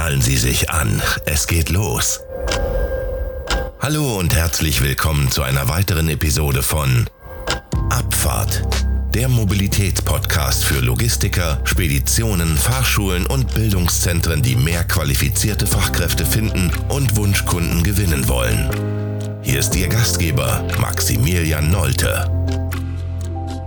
Schnallen Sie sich an, es geht los. Hallo und herzlich willkommen zu einer weiteren Episode von Abfahrt, der Mobilitätspodcast für Logistiker, Speditionen, Fahrschulen und Bildungszentren, die mehr qualifizierte Fachkräfte finden und Wunschkunden gewinnen wollen. Hier ist Ihr Gastgeber Maximilian Nolte.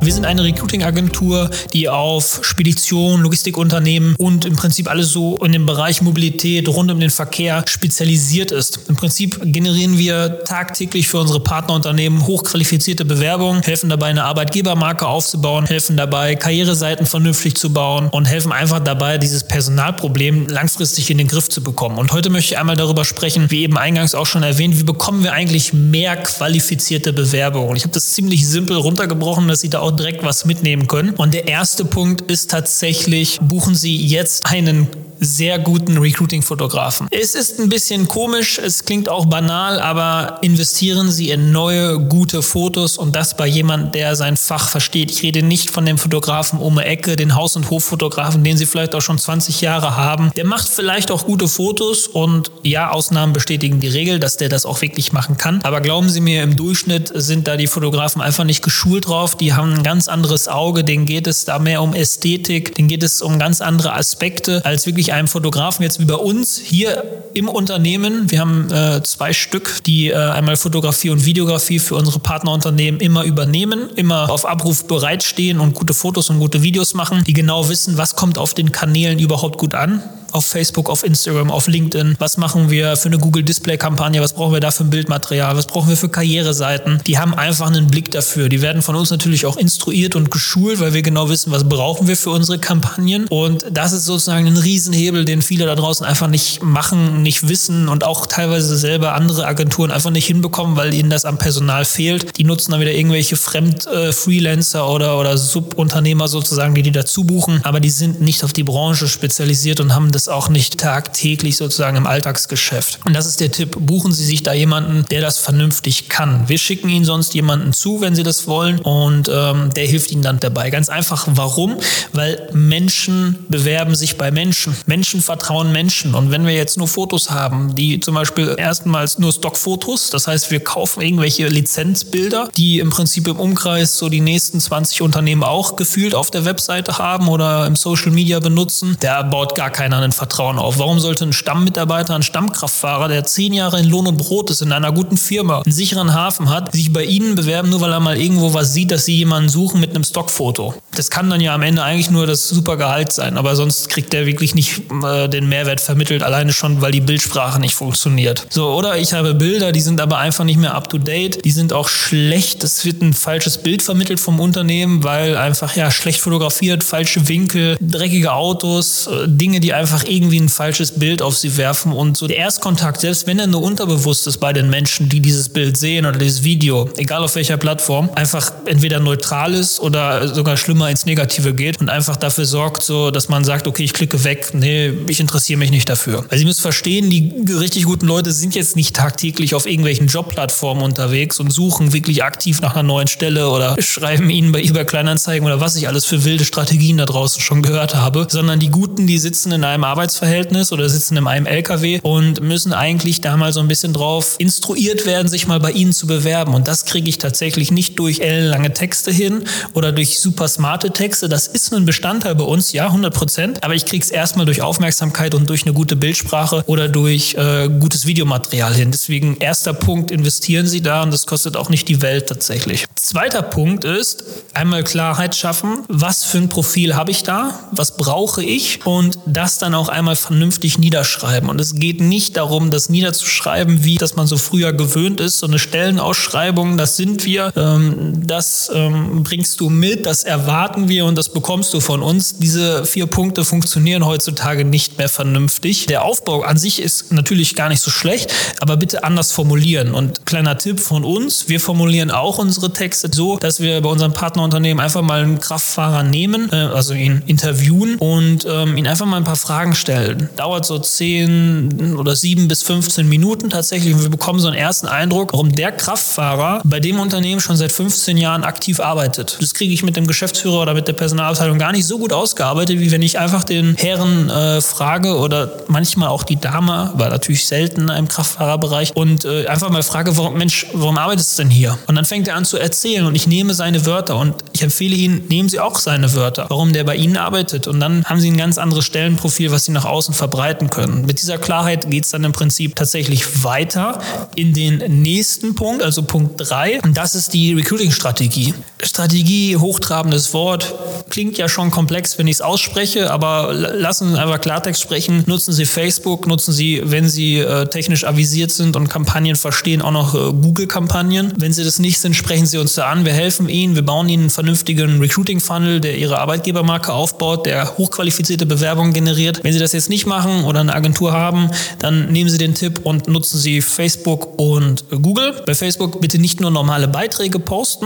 Wir sind eine Recruiting-Agentur, die auf Spedition, Logistikunternehmen und im Prinzip alles so in dem Bereich Mobilität rund um den Verkehr spezialisiert ist. Im Prinzip generieren wir tagtäglich für unsere Partnerunternehmen hochqualifizierte Bewerbungen, helfen dabei, eine Arbeitgebermarke aufzubauen, helfen dabei, Karriereseiten vernünftig zu bauen und helfen einfach dabei, dieses Personalproblem langfristig in den Griff zu bekommen. Und heute möchte ich einmal darüber sprechen, wie eben eingangs auch schon erwähnt, wie bekommen wir eigentlich mehr qualifizierte Bewerbungen? Ich habe das ziemlich simpel runtergebrochen, dass Sie da auch direkt was mitnehmen können. Und der erste Punkt ist tatsächlich, buchen Sie jetzt einen sehr guten Recruiting-Fotografen. Es ist ein bisschen komisch, es klingt auch banal, aber investieren Sie in neue, gute Fotos und das bei jemandem, der sein Fach versteht. Ich rede nicht von dem Fotografen um die Ecke, den Haus- und Hoffotografen, den Sie vielleicht auch schon 20 Jahre haben. Der macht vielleicht auch gute Fotos und ja, Ausnahmen bestätigen die Regel, dass der das auch wirklich machen kann. Aber glauben Sie mir, im Durchschnitt sind da die Fotografen einfach nicht geschult drauf. Die haben ein ganz anderes Auge, denen geht es da mehr um Ästhetik, denen geht es um ganz andere Aspekte als wirklich einem Fotografen jetzt wie bei uns hier im Unternehmen. Wir haben äh, zwei Stück, die äh, einmal Fotografie und Videografie für unsere Partnerunternehmen immer übernehmen, immer auf Abruf bereitstehen und gute Fotos und gute Videos machen, die genau wissen, was kommt auf den Kanälen überhaupt gut an auf Facebook, auf Instagram, auf LinkedIn? Was machen wir für eine Google Display Kampagne? Was brauchen wir da für ein Bildmaterial? Was brauchen wir für Karriereseiten? Die haben einfach einen Blick dafür. Die werden von uns natürlich auch instruiert und geschult, weil wir genau wissen, was brauchen wir für unsere Kampagnen. Und das ist sozusagen ein Riesenhebel, den viele da draußen einfach nicht machen, nicht wissen und auch teilweise selber andere Agenturen einfach nicht hinbekommen, weil ihnen das am Personal fehlt. Die nutzen dann wieder irgendwelche Fremd-Freelancer äh, oder, oder Subunternehmer sozusagen, die die dazu buchen, aber die sind nicht auf die Branche spezialisiert und haben das es auch nicht tagtäglich sozusagen im Alltagsgeschäft. Und das ist der Tipp. Buchen Sie sich da jemanden, der das vernünftig kann. Wir schicken Ihnen sonst jemanden zu, wenn Sie das wollen. Und ähm, der hilft Ihnen dann dabei. Ganz einfach. Warum? Weil Menschen bewerben sich bei Menschen. Menschen vertrauen Menschen. Und wenn wir jetzt nur Fotos haben, die zum Beispiel erstmals nur Stockfotos, das heißt, wir kaufen irgendwelche Lizenzbilder, die im Prinzip im Umkreis so die nächsten 20 Unternehmen auch gefühlt auf der Webseite haben oder im Social Media benutzen, der baut gar keiner einen Vertrauen auf? Warum sollte ein Stammmitarbeiter, ein Stammkraftfahrer, der zehn Jahre in Lohn und Brot ist, in einer guten Firma, einen sicheren Hafen hat, sich bei Ihnen bewerben, nur weil er mal irgendwo was sieht, dass Sie jemanden suchen mit einem Stockfoto? Das kann dann ja am Ende eigentlich nur das super Gehalt sein, aber sonst kriegt der wirklich nicht äh, den Mehrwert vermittelt, alleine schon, weil die Bildsprache nicht funktioniert. So, oder ich habe Bilder, die sind aber einfach nicht mehr up to date, die sind auch schlecht, es wird ein falsches Bild vermittelt vom Unternehmen, weil einfach ja schlecht fotografiert, falsche Winkel, dreckige Autos, äh, Dinge, die einfach einfach irgendwie ein falsches Bild auf sie werfen und so der Erstkontakt, selbst wenn er nur unterbewusst ist bei den Menschen, die dieses Bild sehen oder dieses Video, egal auf welcher Plattform, einfach entweder neutral ist oder sogar schlimmer ins Negative geht und einfach dafür sorgt, so, dass man sagt, okay, ich klicke weg, nee, ich interessiere mich nicht dafür. Also Sie müssen verstehen, die richtig guten Leute sind jetzt nicht tagtäglich auf irgendwelchen Jobplattformen unterwegs und suchen wirklich aktiv nach einer neuen Stelle oder schreiben ihnen bei eBay Kleinanzeigen oder was ich alles für wilde Strategien da draußen schon gehört habe, sondern die Guten, die sitzen in einem Arbeitsverhältnis oder sitzen in einem LKW und müssen eigentlich da mal so ein bisschen drauf instruiert werden, sich mal bei ihnen zu bewerben. Und das kriege ich tatsächlich nicht durch ellenlange Texte hin oder durch super smarte Texte. Das ist ein Bestandteil bei uns, ja, 100 Prozent. Aber ich kriege es erstmal durch Aufmerksamkeit und durch eine gute Bildsprache oder durch äh, gutes Videomaterial hin. Deswegen erster Punkt, investieren Sie da und das kostet auch nicht die Welt tatsächlich. Zweiter Punkt ist, einmal Klarheit schaffen. Was für ein Profil habe ich da? Was brauche ich? Und das dann auch auch einmal vernünftig niederschreiben. Und es geht nicht darum, das niederzuschreiben, wie das man so früher gewöhnt ist. So eine Stellenausschreibung, das sind wir, ähm, das ähm, bringst du mit, das erwarten wir und das bekommst du von uns. Diese vier Punkte funktionieren heutzutage nicht mehr vernünftig. Der Aufbau an sich ist natürlich gar nicht so schlecht, aber bitte anders formulieren. Und kleiner Tipp von uns, wir formulieren auch unsere Texte so, dass wir bei unserem Partnerunternehmen einfach mal einen Kraftfahrer nehmen, äh, also ihn interviewen und ähm, ihn einfach mal ein paar Fragen Fragen stellen. Dauert so 10 oder 7 bis 15 Minuten tatsächlich. Und wir bekommen so einen ersten Eindruck, warum der Kraftfahrer bei dem Unternehmen schon seit 15 Jahren aktiv arbeitet. Das kriege ich mit dem Geschäftsführer oder mit der Personalabteilung gar nicht so gut ausgearbeitet, wie wenn ich einfach den Herren äh, frage oder manchmal auch die Dame, war natürlich selten im Kraftfahrerbereich, und äh, einfach mal frage, warum, Mensch, warum arbeitest du denn hier? Und dann fängt er an zu erzählen und ich nehme seine Wörter und ich empfehle Ihnen, nehmen Sie auch seine Wörter, warum der bei Ihnen arbeitet. Und dann haben Sie ein ganz anderes Stellenprofil, was Sie nach außen verbreiten können. Mit dieser Klarheit geht es dann im Prinzip tatsächlich weiter in den nächsten Punkt, also Punkt 3. Und das ist die Recruiting-Strategie. Strategie, hochtrabendes Wort, klingt ja schon komplex, wenn ich es ausspreche, aber lassen Sie einfach Klartext sprechen. Nutzen Sie Facebook, nutzen Sie, wenn Sie äh, technisch avisiert sind und Kampagnen verstehen, auch noch äh, Google-Kampagnen. Wenn Sie das nicht sind, sprechen Sie uns da an. Wir helfen Ihnen, wir bauen Ihnen einen vernünftigen Recruiting-Funnel, der Ihre Arbeitgebermarke aufbaut, der hochqualifizierte Bewerbungen generiert. Wenn Sie das jetzt nicht machen oder eine Agentur haben, dann nehmen Sie den Tipp und nutzen Sie Facebook und Google. Bei Facebook bitte nicht nur normale Beiträge posten.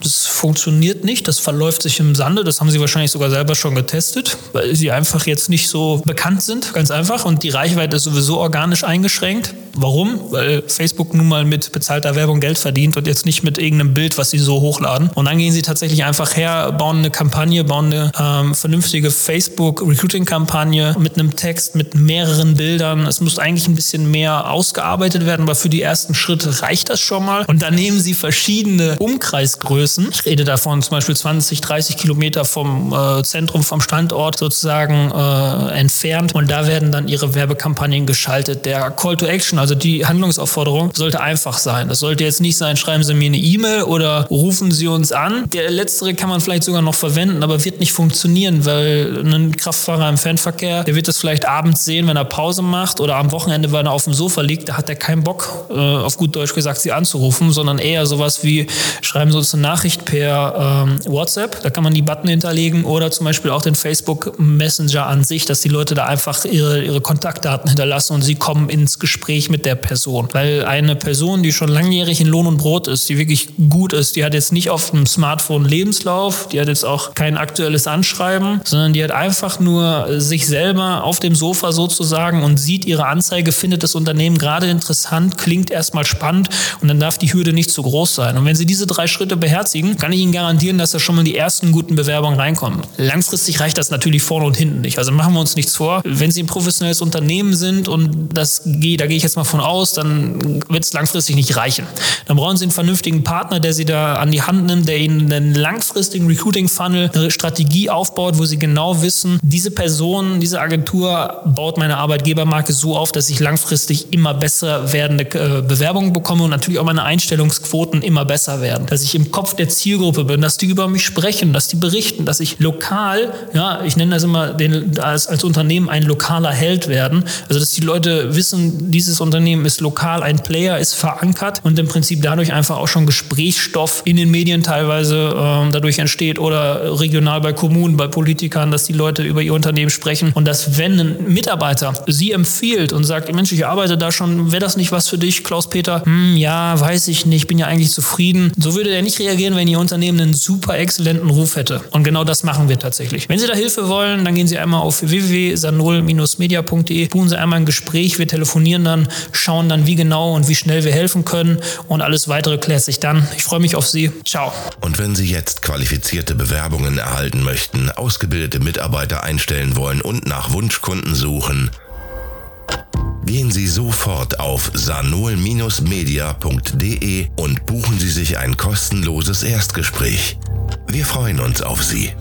Das funktioniert nicht, das verläuft sich im Sande. Das haben Sie wahrscheinlich sogar selber schon getestet, weil Sie einfach jetzt nicht so bekannt sind, ganz einfach. Und die Reichweite ist sowieso organisch eingeschränkt. Warum? Weil Facebook nun mal mit bezahlter Werbung Geld verdient und jetzt nicht mit irgendeinem Bild, was sie so hochladen. Und dann gehen sie tatsächlich einfach her, bauen eine Kampagne, bauen eine ähm, vernünftige Facebook-Recruiting-Kampagne mit einem Text, mit mehreren Bildern. Es muss eigentlich ein bisschen mehr ausgearbeitet werden, aber für die ersten Schritte reicht das schon mal. Und dann nehmen sie verschiedene Umkreisgrößen. Ich rede davon zum Beispiel 20, 30 Kilometer vom äh, Zentrum, vom Standort sozusagen äh, entfernt. Und da werden dann ihre Werbekampagnen geschaltet. Der Call to Action, also die Handlungsaufforderung, sollte einfach sein. Das sollte jetzt nicht sein, schreiben Sie mir eine E-Mail oder rufen Sie uns an. Der letztere kann man vielleicht sogar noch verwenden, aber wird nicht funktionieren, weil ein Kraftfahrer im Fernverkehr, der wird das vielleicht abends sehen, wenn er Pause macht oder am Wochenende, wenn er auf dem Sofa liegt, da hat er keinen Bock, äh, auf gut Deutsch gesagt, Sie anzurufen, sondern eher sowas wie, schreiben Sie uns eine Nachricht per ähm, WhatsApp, da kann man die Button hinterlegen oder zum Beispiel auch den Facebook Messenger an sich, dass die Leute da einfach ihre, ihre Kontaktdaten hinterlassen und sie kommen ins Gespräch mit der Person. Weil eine Person, die schon langjährig in Lohn und Brot ist, die wirklich gut ist, die hat jetzt nicht auf dem Smartphone Lebenslauf, die hat jetzt auch kein aktuelles Anschreiben, sondern die hat einfach nur sich selber auf dem Sofa sozusagen und sieht ihre Anzeige, findet das Unternehmen gerade interessant, klingt erstmal spannend und dann darf die Hürde nicht zu groß sein. Und wenn Sie diese drei Schritte beherzigen, kann ich Ihnen garantieren, dass da schon mal die ersten guten Bewerbungen reinkommen. Langfristig reicht das natürlich vorne und hinten nicht. Also machen wir uns nichts vor. Wenn Sie ein professionelles Unternehmen sind und das geht, da gehe ich jetzt mal von aus, dann wird es langfristig nicht reichen. Dann brauchen Sie einen vernünftigen Partner, der Sie da an die Hand nimmt, der Ihnen einen langfristigen Recruiting-Funnel, eine Strategie aufbaut, wo Sie genau wissen, diese Person, diese Agentur baut meine Arbeitgebermarke so auf, dass ich langfristig immer besser werdende äh, Bewerbungen bekomme und natürlich auch meine Einstellungsquoten immer besser werden. Dass ich im Kopf der Zielgruppe bin, dass die über mich sprechen, dass die berichten, dass ich lokal, ja, ich nenne das immer den, als, als Unternehmen ein lokaler Held werden. Also dass die Leute wissen, dieses Unternehmen ist lokal, ein Player ist verankert und im Prinzip dadurch einfach auch schon Gesprächsstoff in den Medien teilweise ähm, dadurch entsteht oder regional bei Kommunen, bei Politikern, dass die Leute über ihr Unternehmen sprechen und dass wenn ein Mitarbeiter sie empfiehlt und sagt, Mensch, ich arbeite da schon, wäre das nicht was für dich, Klaus-Peter? Hm, ja, weiß ich nicht, bin ja eigentlich zufrieden. So würde er nicht reagieren, wenn Ihr Unternehmen einen super exzellenten Ruf hätte. Und genau das machen wir tatsächlich. Wenn Sie da Hilfe wollen, dann gehen Sie einmal auf www.sanol-media.de, buchen Sie einmal ein Gespräch, wir telefonieren dann, schauen dann, wie genau und wie schnell wir helfen können und alles weitere klärt sich dann. Ich freue mich auf Sie. Ciao. Und wenn Sie jetzt qualifizierte Bewerbungen erhalten möchten, ausgebildete Mitarbeiter einstellen wollen und nach Wunschkunden suchen, Gehen Sie sofort auf sanol-media.de und buchen Sie sich ein kostenloses Erstgespräch. Wir freuen uns auf Sie.